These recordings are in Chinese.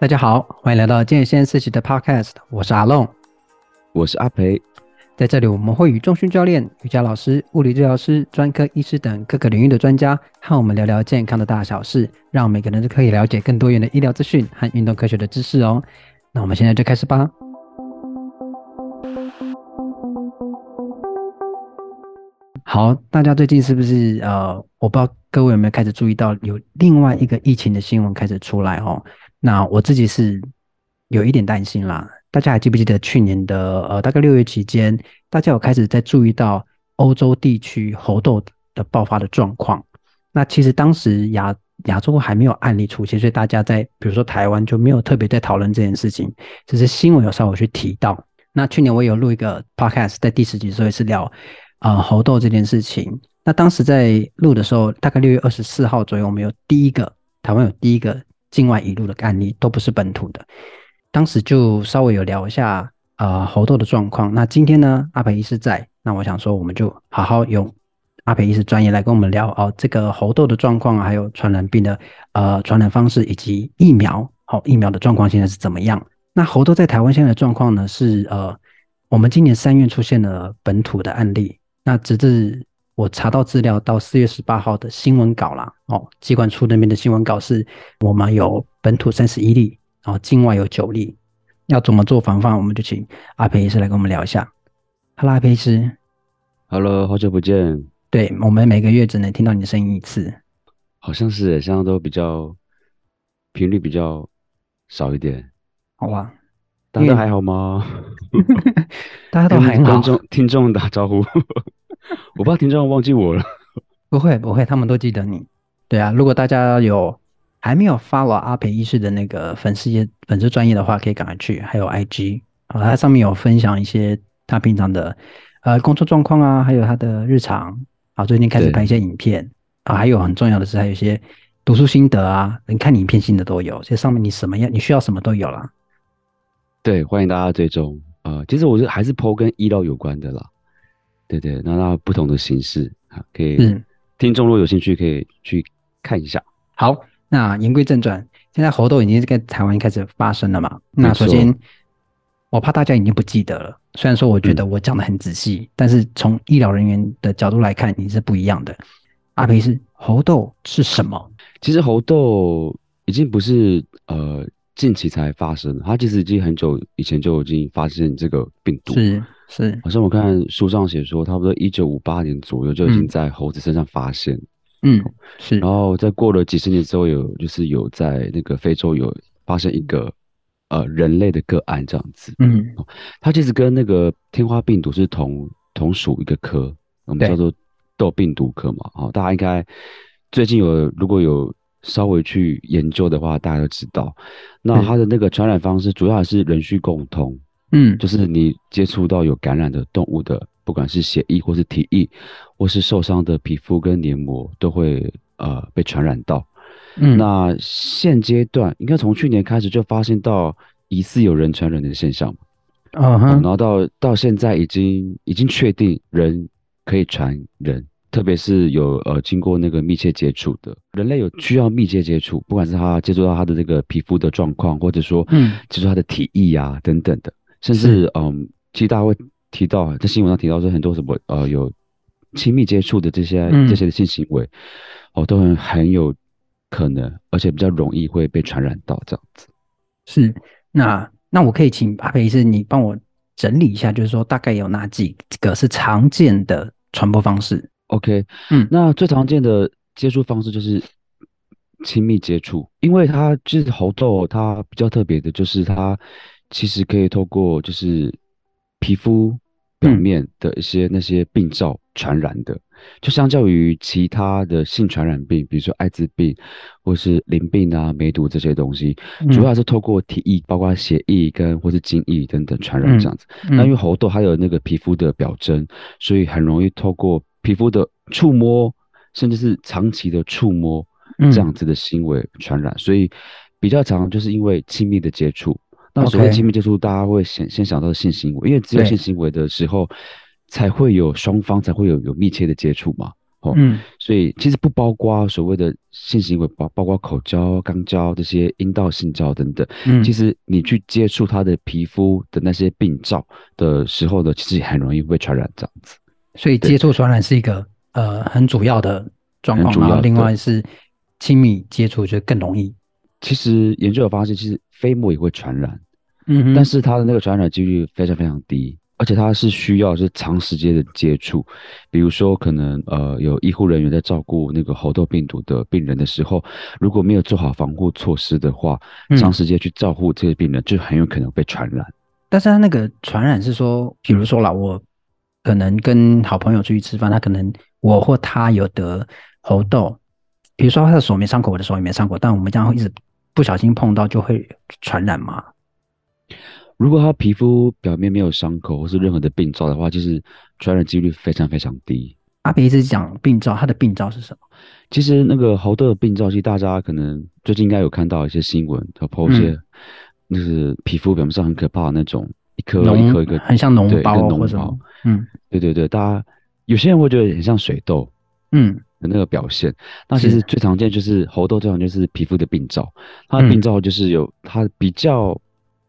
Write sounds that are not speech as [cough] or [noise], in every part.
大家好，欢迎来到健先思齐的 Podcast，我是阿龙，我是阿培。在这里，我们会与重训教练、瑜伽老师、物理治疗师、专科医师等各个领域的专家，和我们聊聊健康的大小事，让每个人都可以了解更多元的医疗资讯和运动科学的知识哦。那我们现在就开始吧。好，大家最近是不是呃，我不知道各位有没有开始注意到有另外一个疫情的新闻开始出来哦？那我自己是有一点担心啦。大家还记不记得去年的呃，大概六月期间，大家有开始在注意到欧洲地区猴痘的爆发的状况？那其实当时亚亚洲还没有案例出现，所以大家在比如说台湾就没有特别在讨论这件事情，只是新闻有稍微去提到。那去年我有录一个 podcast，在第十集的时候也是聊。啊、猴痘这件事情，那当时在录的时候，大概六月二十四号左右，我们有第一个台湾有第一个境外移入的案例，都不是本土的。当时就稍微有聊一下、呃、猴痘的状况。那今天呢，阿培医师在，那我想说，我们就好好用阿培医师专业来跟我们聊哦，这个猴痘的状况，还有传染病的呃传染方式，以及疫苗，好、哦、疫苗的状况现在是怎么样？那猴痘在台湾现在的状况呢？是呃，我们今年三月出现了本土的案例。那直至我查到资料到四月十八号的新闻稿啦，哦，机管处那边的新闻稿是，我们有本土三十一例，然后境外有九例，要怎么做防范？我们就请阿培医师来跟我们聊一下。Hello，阿培医师。Hello，好久不见。对，我们每个月只能听到你的声音一次。好像是，现在都比较频率比较少一点。好吧。大家还好吗？[laughs] [laughs] 大家都还好。观众、听众打招呼，[laughs] 我怕听众忘记我了。[laughs] 不会，不会，他们都记得你。对啊，如果大家有还没有 follow 阿培医师的那个粉丝页、粉丝专业的话，可以赶快去。还有 IG 啊，他上面有分享一些他平常的呃工作状况啊，还有他的日常啊。最近开始拍一些影片啊，还有很重要的是，还有一些读书心得啊。你看你影片心得都有，这上面你什么样，你需要什么都有啦。对，欢迎大家追踪啊、呃！其实我是还是 po 跟医疗有关的啦，对对，那那不同的形式啊，可以，嗯，听众如果有兴趣可以去看一下。好，那言归正传，现在猴痘已经在台湾开始发生了嘛？那首先，我怕大家已经不记得了，虽然说我觉得我讲的很仔细，嗯、但是从医疗人员的角度来看，你是不一样的。阿培是猴痘是什么？其实猴痘已经不是呃。近期才发生，它其实已经很久以前就已经发现这个病毒。是是，好像我看书上写说，差不多一九五八年左右就已经在猴子身上发现。嗯，是。然后在过了几十年之后，有就是有在那个非洲有发生一个呃人类的个案这样子。嗯，它其实跟那个天花病毒是同同属一个科，我们叫做痘病毒科嘛。好，大家应该最近有如果有。稍微去研究的话，大家都知道，那它的那个传染方式主要还是人畜共通，嗯，就是你接触到有感染的动物的，不管是血液或是体液，或是受伤的皮肤跟黏膜，都会呃被传染到。嗯，那现阶段应该从去年开始就发现到疑似有人传人的现象，嗯哼，然后到到现在已经已经确定人可以传人。特别是有呃经过那个密切接触的。人类有需要密切接触，不管是他接触到他的这个皮肤的状况，或者说嗯。接触他的体液啊等等的，甚至嗯其实大家会提到在新闻上提到说很多什么呃有亲密接触的这些这些的性行为，哦都很很有可能，而且比较容易会被传染到这样子。是，那那我可以请阿培医师你帮我整理一下，就是说大概有哪几个是常见的传播方式？OK，嗯，那最常见的接触方式就是亲密接触，因为它就是猴痘，它比较特别的就是它其实可以透过就是皮肤表面的一些那些病灶传染的，嗯、就相较于其他的性传染病，比如说艾滋病或是淋病啊、梅毒这些东西，主要是透过体液，包括血液跟或是精液等等传染这样子。嗯。嗯、那因为猴痘它有那个皮肤的表征，所以很容易透过皮肤的触摸，甚至是长期的触摸，这样子的行为传染，嗯、所以比较常就是因为亲密的接触。那所谓亲密接触，大家会先先想到性行为，因为只有性行为的时候，才会有双方才会有有密切的接触嘛。哦，嗯，所以其实不包括所谓的性行为，包包括口交、肛交这些阴道性交等等。嗯，其实你去接触他的皮肤的那些病灶的时候呢，其实也很容易被传染这样子。所以接触传染是一个呃很主要的状况，然后另外是亲密接触就更容易。其实研究有发现，其实飞沫也会传染，嗯哼，但是它的那个传染几率非常非常低。而且它是需要是长时间的接触，比如说可能呃有医护人员在照顾那个猴痘病毒的病人的时候，如果没有做好防护措施的话，长时间去照顾这些病人，就很有可能被传染。但是他那个传染是说，比如说啦，我可能跟好朋友出去吃饭，他可能我或他有得猴痘，比如说他的手没伤口，我的手也没伤口，但我们这样会一直不小心碰到就会传染吗？如果他皮肤表面没有伤口或是任何的病灶的话，其实传染几率非常非常低。阿培一直讲病灶，他的病灶是什么？其实那个猴痘的病灶，其实大家可能最近应该有看到一些新闻，他抛一些，就是皮肤表面上很可怕的那种一颗一颗一个，很像脓包或者嗯，对对对，大家有些人会觉得很像水痘，嗯的那个表现。那其实最常见就是猴痘，最常见就是皮肤的病灶，它的病灶就是有它比较。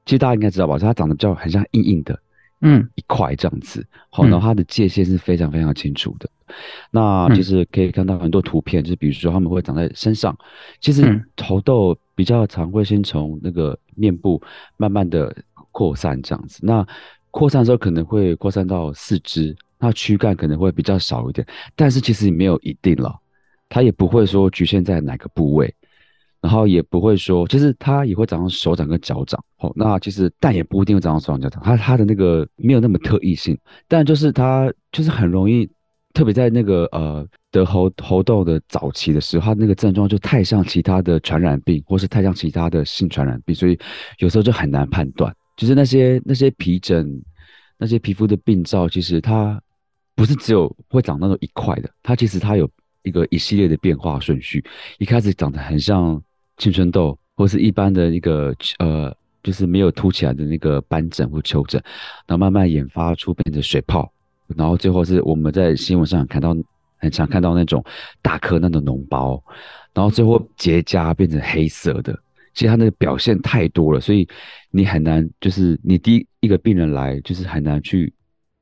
其实大家应该知道吧，它长得比较很像硬硬的，嗯，一块这样子。好，然后它的界限是非常非常清楚的。嗯、那就是可以看到很多图片，就是比如说他们会长在身上。其实猴痘比较常会先从那个面部慢慢的扩散这样子。那扩散的时候可能会扩散到四肢，那躯干可能会比较少一点，但是其实也没有一定了，它也不会说局限在哪个部位。然后也不会说，其实它也会长到手掌跟脚掌，哦，那其实但也不一定会长到手掌脚掌，它它的那个没有那么特异性，但就是它就是很容易，特别在那个呃得猴猴痘的早期的时候，它那个症状就太像其他的传染病，或是太像其他的性传染病，所以有时候就很难判断，就是那些那些皮疹、那些皮肤的病灶，其实它不是只有会长那种一块的，它其实它有一个一系列的变化顺序，一开始长得很像。青春痘，或是一般的一个呃，就是没有凸起来的那个斑疹或丘疹，然后慢慢演发出变成水泡，然后最后是我们在新闻上看到，很常看到那种大颗那种脓包，然后最后结痂变成黑色的。其实它那个表现太多了，所以你很难，就是你第一一个病人来，就是很难去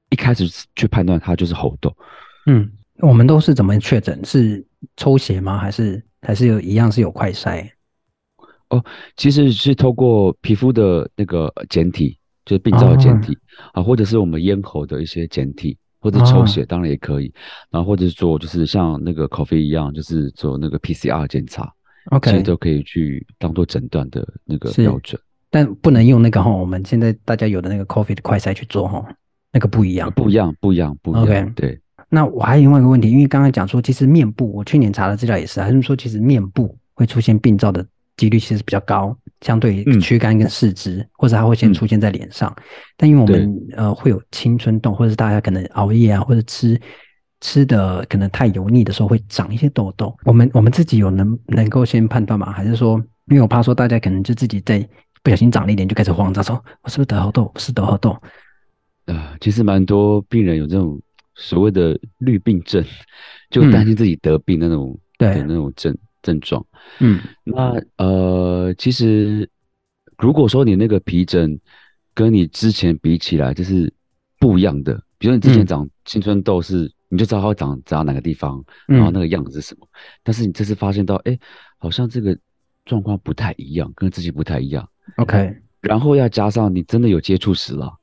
一开始去判断它就是猴痘。嗯，我们都是怎么确诊？是抽血吗？还是还是有一样是有快筛？哦，其实是透过皮肤的那个检体，就是病灶的检体啊，或者是我们咽喉的一些检体，或者抽血当然也可以，然后或者是做就是像那个 COVID 一样，就是做那个 PCR 检查，OK，其实都可以去当做诊断的那个标准，但不能用那个哈，我们现在大家有的那个 COVID 的快筛去做哈，那个不一样，不一样，不一样，不一样，OK，对。那我还有另外一个问题，因为刚刚讲说，其实面部，我去年查的资料也是，还是说其实面部会出现病灶的。几率其实比较高，相对于躯干跟四肢，嗯、或者它会先出现在脸上。嗯、但因为我们对呃会有青春痘，或者是大家可能熬夜啊，或者吃吃的可能太油腻的时候会长一些痘痘。我们我们自己有能能够先判断吗？还是说，因为我怕说大家可能就自己在不小心长了一点就开始慌张，说我是不是得好痘？是得好痘？啊、呃，其实蛮多病人有这种所谓的绿病症，就担心自己得病那种、嗯、对那种症。症状，嗯，那呃，其实如果说你那个皮疹跟你之前比起来就是不一样的，比如说你之前长青春痘是，嗯、你就知道它会长长哪个地方，然后那个样子是什么，嗯、但是你这次发现到，哎、欸，好像这个状况不太一样，跟之前不太一样，OK，然后要加上你真的有接触史了，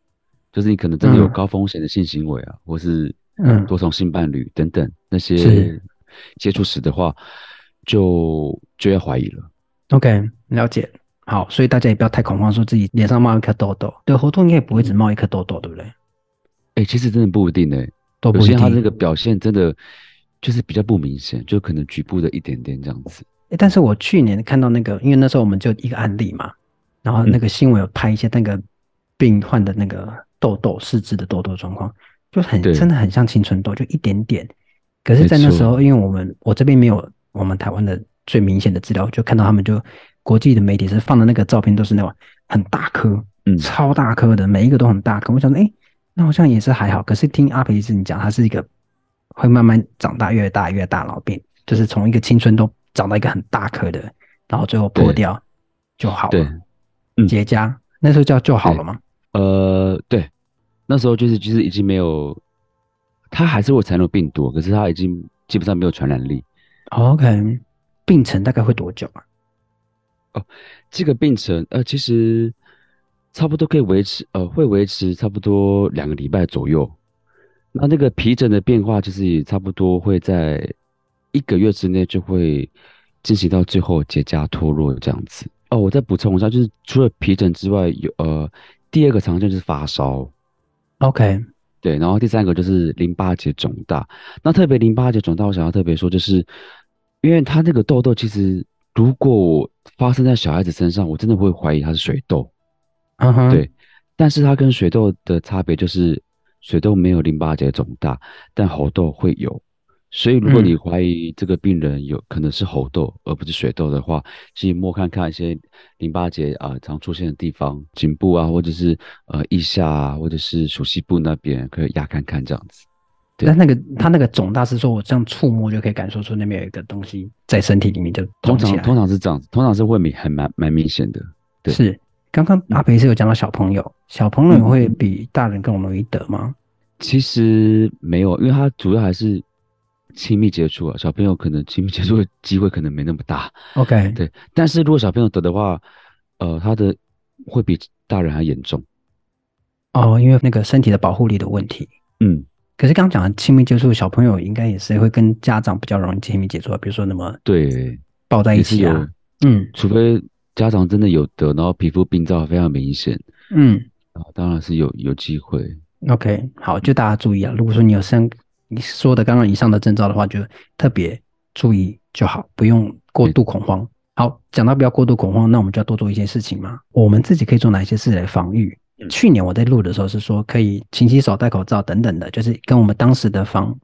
就是你可能真的有高风险的性行为啊，嗯、或是嗯多重性伴侣等等那些接触史的话。就就要怀疑了。OK，了解。好，所以大家也不要太恐慌，说自己脸上冒一颗痘痘。对，猴痘应该也不会只冒一颗痘痘，对不对？哎、欸，其实真的不一定哎，都不一定。有些他那个表现真的就是比较不明显，就可能局部的一点点这样子。哎、欸，但是我去年看到那个，因为那时候我们就一个案例嘛，然后那个新闻有拍一些那个病患的那个痘痘、四肢的痘痘状况，就很真的很像青春痘，就一点点。可是，在那时候，因为我们我这边没有。我们台湾的最明显的资料，就看到他们就国际的媒体是放的那个照片，都是那种很大颗，嗯，超大颗的，每一个都很大颗。我想说，哎，那好像也是还好。可是听阿培医生你讲，它是一个会慢慢长大，越大越大，然后变就是从一个青春痘长到一个很大颗的，然后最后破掉就好了。结痂那时候叫就好了吗？呃，对，那时候就是就是已经没有，它还是会残留病毒，可是它已经基本上没有传染力。OK，病程大概会多久啊？哦，这个病程呃，其实差不多可以维持呃，会维持差不多两个礼拜左右。那那个皮疹的变化，就是也差不多会在一个月之内就会进行到最后结痂脱落这样子。哦，我再补充一下，就是除了皮疹之外，有呃第二个常见就是发烧。OK，对，然后第三个就是淋巴结肿大。那特别淋巴结肿大，我想要特别说，就是因为它那个痘痘，其实如果发生在小孩子身上，我真的会怀疑它是水痘。嗯哼，对，但是它跟水痘的差别就是。水痘没有淋巴结肿大，但喉痘会有。所以，如果你怀疑这个病人有可能是喉痘而不是水痘的话，去摸看看一些淋巴结啊、呃、常出现的地方，颈部啊，或者是呃腋下啊，或者是手膝部那边，可以压看看这样子。对，但那个他那个肿大是说我这样触摸就可以感受出那边有一个东西在身体里面就通常通常是这样子，通常是会明很蛮蛮明显的。对，是。刚刚阿培是有讲到小朋友，嗯、小朋友会比大人更容易得吗？其实没有，因为他主要还是亲密接触啊。小朋友可能亲密接触的机会可能没那么大。OK，对。但是如果小朋友得的话，呃，他的会比大人还严重。哦，因为那个身体的保护力的问题。嗯。可是刚刚讲的亲密接触，小朋友应该也是会跟家长比较容易亲密接触，比如说那么对抱在一起啊。嗯，除非。家长真的有得，然后皮肤病灶非常明显，嗯，啊，当然是有有机会。OK，好，就大家注意啊。如果说你有像你说的刚刚以上的征兆的话，就特别注意就好，不用过度恐慌。好，讲到不要过度恐慌，那我们就要多做一些事情嘛。我们自己可以做哪些事来防御？嗯、去年我在录的时候是说可以勤洗手、戴口罩等等的，就是跟我们当时的防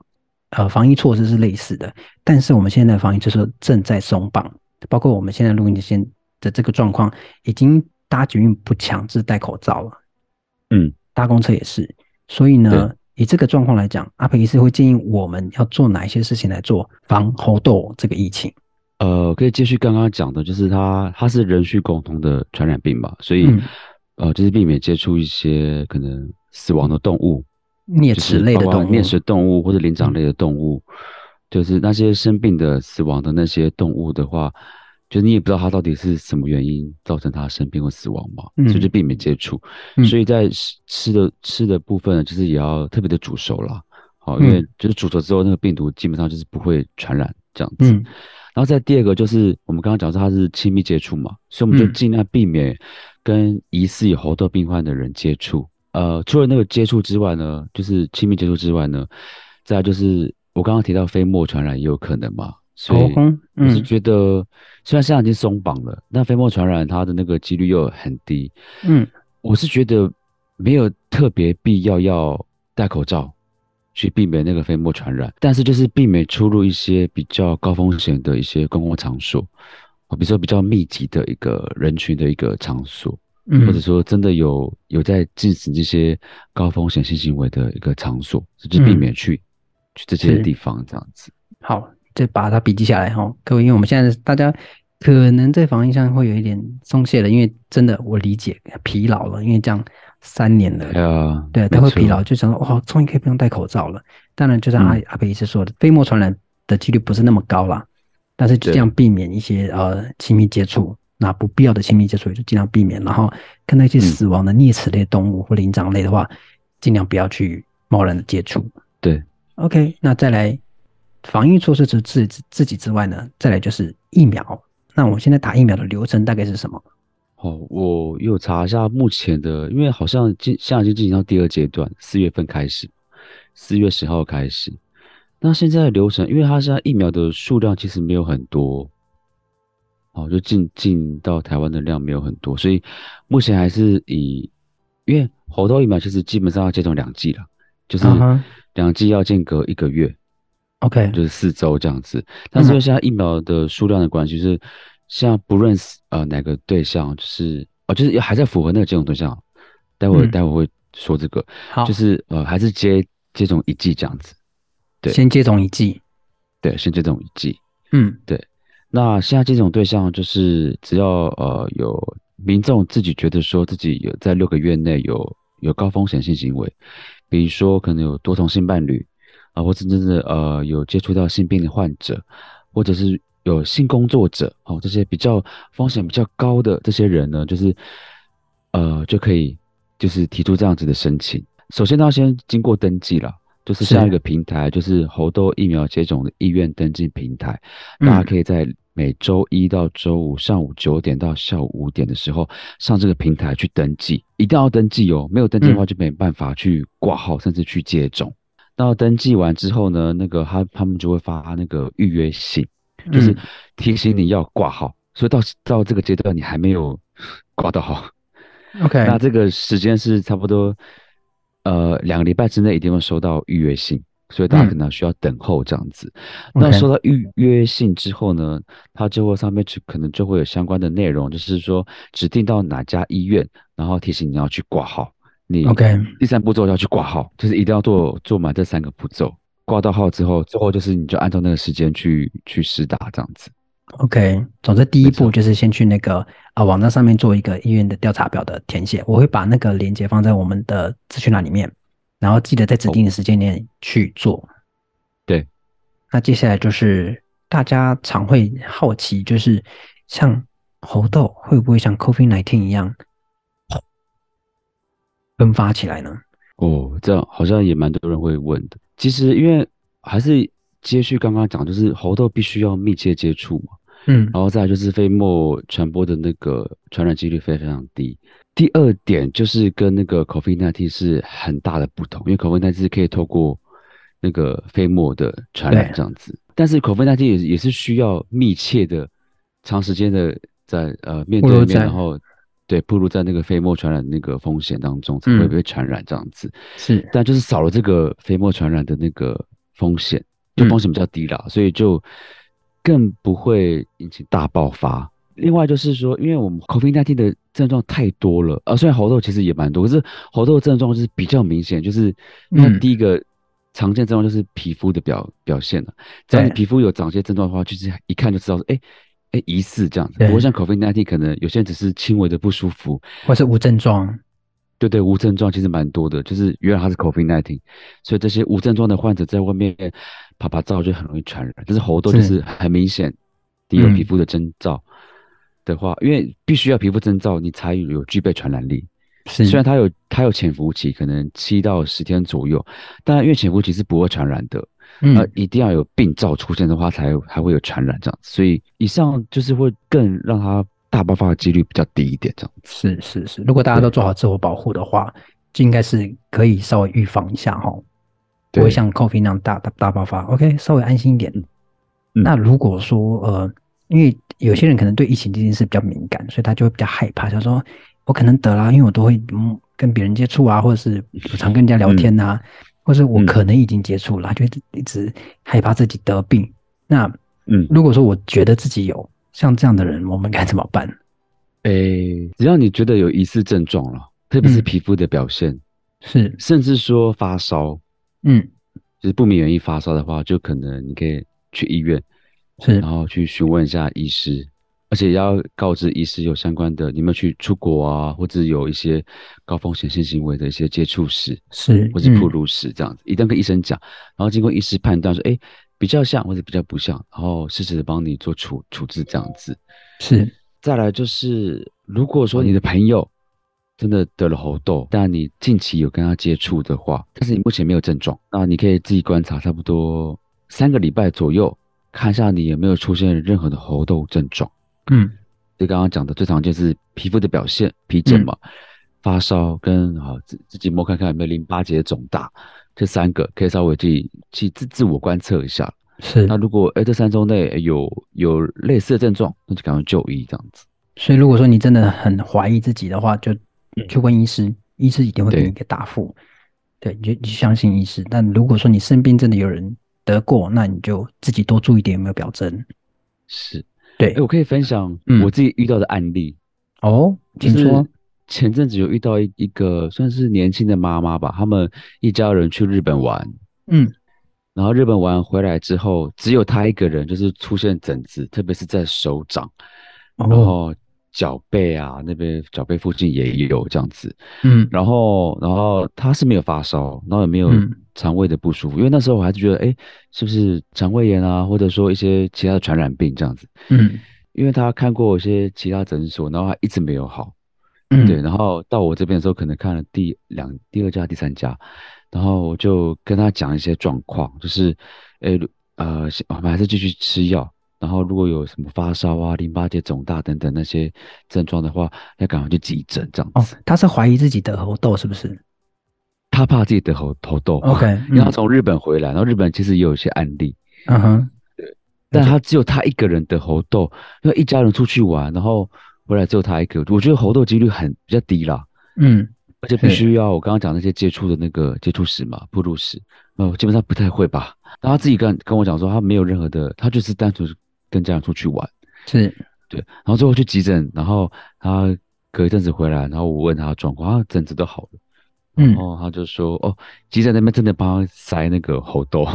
呃防疫措施是类似的。但是我们现在的防疫就是正在松绑，包括我们现在录音的现。的这个状况，已经搭捷运不强制戴口罩了，嗯，搭公车也是，所以呢，以这个状况来讲，阿培医师会建议我们要做哪一些事情来做防猴痘这个疫情？呃，可以继续刚刚讲的，就是它它是人畜共同的传染病嘛，所以、嗯、呃，就是避免接触一些可能死亡的动物，啮齿类的动物，啮齿动物或者灵长类的动物，嗯、就是那些生病的、死亡的那些动物的话。就你也不知道他到底是什么原因造成他生病或死亡嘛，嗯、所以就避免接触。嗯、所以在吃吃的吃的部分呢，就是也要特别的煮熟了，好，因为就是煮熟之后，那个病毒基本上就是不会传染这样子。嗯、然后再第二个就是我们刚刚讲说他是亲密接触嘛，所以我们就尽量避免跟疑似有猴痘病患的人接触。呃，除了那个接触之外呢，就是亲密接触之外呢，再就是我刚刚提到飞沫传染也有可能嘛。所以我是觉得，嗯、虽然现在已经松绑了，但飞沫传染它的那个几率又很低。嗯，我是觉得没有特别必要要戴口罩去避免那个飞沫传染，但是就是避免出入一些比较高风险的一些公共场所，比如说比较密集的一个人群的一个场所，嗯、或者说真的有有在进行这些高风险性行为的一个场所，就是避免去、嗯、去这些地方这样子。好。就把它笔记下来哈，各位，因为我们现在大家可能在防疫上会有一点松懈了，因为真的我理解疲劳了，因为这样三年了，对他会疲劳，就想说哇，终于可以不用戴口罩了。当然，就像阿、嗯、阿北医师说的，飞沫传染的几率不是那么高啦，但是就这样避免一些呃亲密接触，那不必要的亲密接触就尽量避免，然后看到一些死亡的啮齿类动物或灵长类的话，尽量不要去贸然的接触。对，OK，那再来。防疫措施除自自己之外呢，再来就是疫苗。那我们现在打疫苗的流程大概是什么？哦，我有查一下目前的，因为好像进现在已经进行到第二阶段，四月份开始，四月十号开始。那现在的流程，因为它现在疫苗的数量其实没有很多，哦，就进进到台湾的量没有很多，所以目前还是以，因为猴痘疫苗其实基本上要接种两剂了，就是两剂要间隔一个月。OK，就是四周这样子，但是现在疫苗的数量的关系，就是现在不论是呃哪个对象，就是哦，就是还在符合那个接种对象，待会、嗯、待会会说这个，好，就是呃还是接接种一剂这样子。对，先接种一剂，对，先接种一剂，嗯，对。那现在接种对象就是只要呃有民众自己觉得说自己有在六个月内有有高风险性行为，比如说可能有多重性伴侣啊，或者真的呃有接触到性病的患者，或者是有性工作者哦，这些比较风险比较高的这些人呢，就是呃就可以就是提出这样子的申请。首先，他要先经过登记了，就是像一个平台，就是猴痘疫苗接种的意愿登记平台，大家可以在。每周一到周五上午九点到下午五点的时候，上这个平台去登记，一定要登记哦。没有登记的话，就没办法去挂号，甚至去接种。那登记完之后呢，那个他他们就会发那个预约信，就是提醒你要挂号。所以到到这个阶段，你还没有挂到号。OK，那这个时间是差不多，呃，两个礼拜之内一定会收到预约信。所以大家可能需要等候这样子。嗯、那收到预约信之后呢，它就会上面就可能就会有相关的内容，就是说指定到哪家医院，然后提醒你要去挂号。你 OK，第三步骤要去挂号，就是一定要做做满这三个步骤。挂到号之后，之后就是你就按照那个时间去去施打这样子。OK，总之第一步就是先去那个啊网站上面做一个医院的调查表的填写，我会把那个链接放在我们的资讯栏里面。然后记得在指定的时间点去做。哦。对，那接下来就是大家常会好奇，就是像猴痘会不会像 COVID-19 一样分发起来呢？哦，这样好像也蛮多人会问的。其实因为还是接续刚刚讲，就是猴痘必须要密切接触嘛。嗯，然后再来就是飞沫传播的那个传染几率非常非常低。第二点就是跟那个 COVID-19 是很大的不同，因为 COVID-19 是可以透过那个飞沫的传染这样子，但是 COVID-19 也也是需要密切的、长时间的在呃面对面，然后对暴露在那个飞沫传染那个风险当中才会被传染这样子。是，但就是少了这个飞沫传染的那个风险，就风险比较低了，所以就更不会引起大爆发。另外就是说，因为我们 COVID-19 的症状太多了，啊，虽然猴痘其实也蛮多，可是猴痘的症状就是比较明显，就是那第一个常见症状就是皮肤的表表现了。只要你皮肤有长些症状的话，就是一看就知道说，哎哎，疑似这样子。不过像 COVID-19 可能有些人只是轻微的不舒服，或是无症状。对对，无症状其实蛮多的，就是原来他是 COVID-19，所以这些无症状的患者在外面啪啪照就很容易传染。但是猴痘就是很明显，你有皮肤的征兆。的话，因为必须要皮肤征兆，你才有具备传染力。是，虽然它有它有潜伏期，可能七到十天左右，但因为潜伏期是不会传染的，嗯，呃，一定要有病灶出现的话，才还会有传染这样子。所以以上就是会更让它大爆发的几率比较低一点这样子。是是是，如果大家都做好自我保护的话，就应该是可以稍微预防一下哈，不会像 COVID 那样大大大爆发。OK，稍微安心一点。嗯，那如果说呃。因为有些人可能对疫情这件事比较敏感，所以他就会比较害怕，想说我可能得了，因为我都会嗯跟别人接触啊，或者是常跟人家聊天啊，嗯、或者我可能已经接触了，他就一直害怕自己得病。那嗯，如果说我觉得自己有像这样的人，我们该怎么办？诶，只要你觉得有疑似症状了，特别是皮肤的表现、嗯、是，甚至说发烧，嗯，就是不明原因发烧的话，就可能你可以去医院。是，然后去询问一下医师，而且要告知医师有相关的，你有没有去出国啊，或者有一些高风险性行为的一些接触史，是，或者暴露史这样子，嗯、一定要跟医生讲，然后经过医师判断说，哎，比较像或者比较不像，然后适时的帮你做处处置这样子。是，再来就是，如果说你的朋友真的得了猴痘，但你近期有跟他接触的话，但是你目前没有症状，那你可以自己观察差不多三个礼拜左右。看一下你有没有出现任何的猴痘症状，嗯，就刚刚讲的最常见是皮肤的表现，皮疹嘛，嗯、发烧跟啊自自己摸看看有没有淋巴结肿大，这三个可以稍微去去自自我观测一下。是，那如果哎这三周内有有类似的症状，那就赶快就医这样子。所以如果说你真的很怀疑自己的话，就去问医师，医师一定会给你一个答复。对，你就你相信医师。但如果说你身边真的有人，得过，那你就自己多注意点，有没有表征？是，对，我可以分享我自己遇到的案例。嗯、哦，听说。前阵子有遇到一一个算是年轻的妈妈吧，他们一家人去日本玩，嗯，然后日本玩回来之后，只有她一个人就是出现疹子，特别是在手掌，然后脚背啊那边脚背附近也有这样子。嗯，然后然后她是没有发烧，然后也没有肠胃的不舒服，因为那时候我还是觉得，哎，是不是肠胃炎啊，或者说一些其他的传染病这样子。嗯，因为他看过一些其他诊所，然后他一直没有好。嗯，对，然后到我这边的时候，可能看了第两、第二家、第三家。然后我就跟他讲一些状况，就是，哎，呃，我们还是继续吃药。然后如果有什么发烧啊、淋巴结肿大等等那些症状的话，要赶快去急诊这样子。哦，他是怀疑自己得喉痘是不是？他怕自己得猴猴痘。OK，因为他从日本回来，然后日本其实也有一些案例。嗯哼，对，但他只有他一个人得猴痘，因为一家人出去玩，然后回来只有他一个，我觉得猴痘几率很比较低啦。嗯。而且必须要我刚刚讲那些接触的那个接触史嘛，暴露史，呃，基本上不太会吧。然后他自己跟跟我讲说，他没有任何的，他就是单纯跟家人出去玩，是对。然后最后去急诊，然后他隔一阵子回来，然后我问他状况，他，疹子都好了，然后他就说，嗯、哦，急诊那边真的帮他塞那个喉痘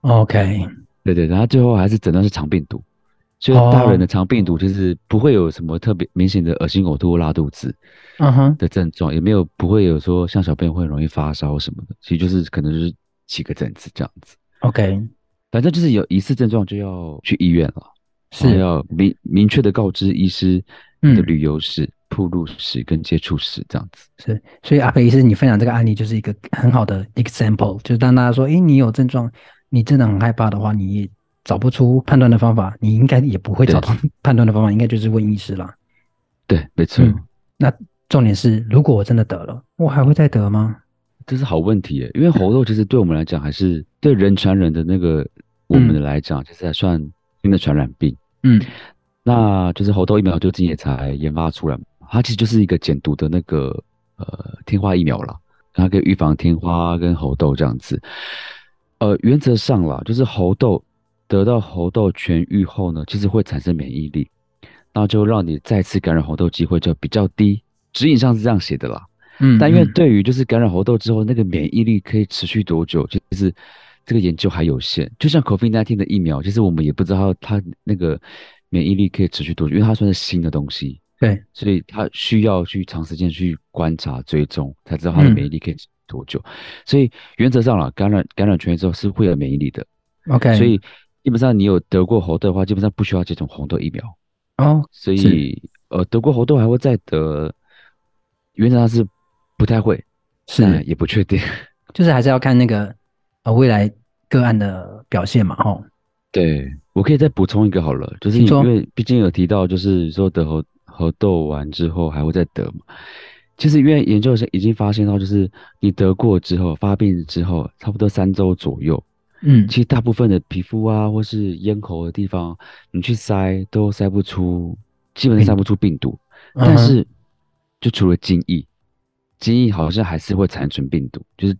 ，OK，[laughs] 对对，然后最后还是诊断是肠病毒。所以大人的肠病毒就是不会有什么特别明显的恶心、呕吐、拉肚子，嗯哼的症状，也没有不会有说像小朋友会容易发烧什么的，其实就是可能就是几个疹子这样子。OK，反正就是有疑似症状就要去医院了，是。要明明确的告知医师的旅游史、暴露史跟接触史这样子。是，所以阿培医师，你分享这个案例就是一个很好的 example，就是当大家说，诶，你有症状，你真的很害怕的话，你。找不出判断的方法，你应该也不会找到判断的方法，应该就是问医师了。对，没错。嗯，那重点是，如果我真的得了，我还会再得吗？这是好问题耶，因为猴痘其实对我们来讲，还是对人传人的那个我们的来讲，其实还算新的传染病。嗯，那就是猴痘疫苗最近也才研发出来，它其实就是一个减毒的那个呃天花疫苗啦，它可以预防天花跟猴痘这样子。呃，原则上啦，就是猴痘。得到猴痘痊愈后呢，其实会产生免疫力，那就让你再次感染猴痘机会就比较低。指引上是这样写的啦，嗯，但因为对于就是感染猴痘之后那个免疫力可以持续多久，其实这个研究还有限。就像 COVID-19 的疫苗，其实我们也不知道它那个免疫力可以持续多久，因为它算是新的东西，对，所以他需要去长时间去观察追踪，才知道他的免疫力可以多久。嗯、所以原则上啦，感染感染痊愈之后是会有免疫力的，OK，所以。基本上你有得过猴痘的话，基本上不需要接种红痘疫苗哦。所以呃，得过猴痘还会再得，原则上是不太会，是也不确定，[laughs] 就是还是要看那个呃未来个案的表现嘛，吼。对，我可以再补充一个好了，就是因为毕竟有提到，就是说得猴猴痘完之后还会再得嘛。其实因为研究是已经发现到，就是你得过之后发病之后，差不多三周左右。嗯，其实大部分的皮肤啊，或是咽喉的地方，你去塞都塞不出，基本上塞不出病毒。嗯、但是，就除了精液，精液好像还是会残存病毒。就是，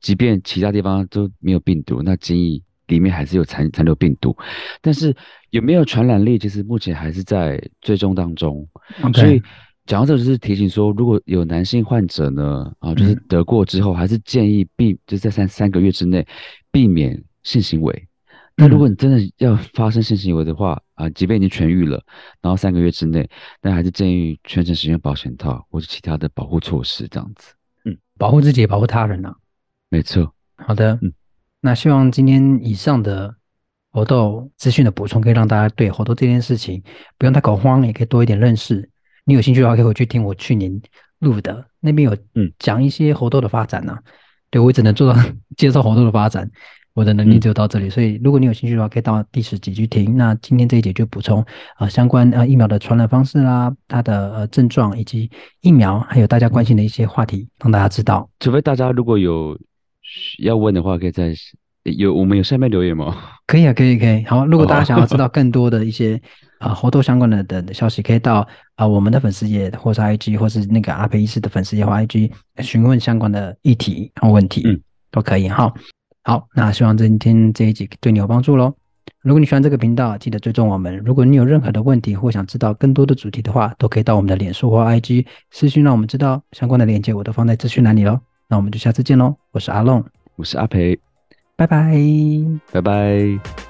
即便其他地方都没有病毒，那精液里面还是有残残留病毒。但是有没有传染力，其实目前还是在追踪当中。所以讲到这，就是提醒说，如果有男性患者呢，啊，就是得过之后，还是建议避，就是在三三个月之内。避免性行为。那如果你真的要发生性行为的话，啊、嗯，即便已经痊愈了，然后三个月之内，那还是建议全程使用保险套或者其他的保护措施，这样子。嗯，保护自己也保护他人啊。没错。好的。嗯。那希望今天以上的猴痘资讯的补充，可以让大家对猴痘这件事情不用太恐慌，也可以多一点认识。你有兴趣的话，可以回去听我去年录的，那边有嗯讲一些猴痘的发展呢、对，我只能做到介绍猴痘的发展，我的能力只有到这里。嗯、所以，如果你有兴趣的话，可以到第十集去听。那今天这一节就补充啊、呃，相关呃疫苗的传染方式啦，它的呃症状以及疫苗，还有大家关心的一些话题，让大家知道。除非大家如果有要问的话，可以在有我们有下面留言吗？[laughs] 可以啊，可以可以。好，如果大家想要知道 [laughs] 更多的一些。啊，活动相关的的消息可以到啊我们的粉丝页，或是 IG，或是那个阿培医师的粉丝页或 IG 询问相关的议题和问题，嗯，都可以哈。好，那希望今天这一集对你有帮助喽。如果你喜欢这个频道，记得追踪我们。如果你有任何的问题或想知道更多的主题的话，都可以到我们的脸书或 IG 私讯，让我们知道相关的链接，我都放在资讯栏里喽。那我们就下次见喽，我是阿龙，我是阿培。拜拜，拜拜。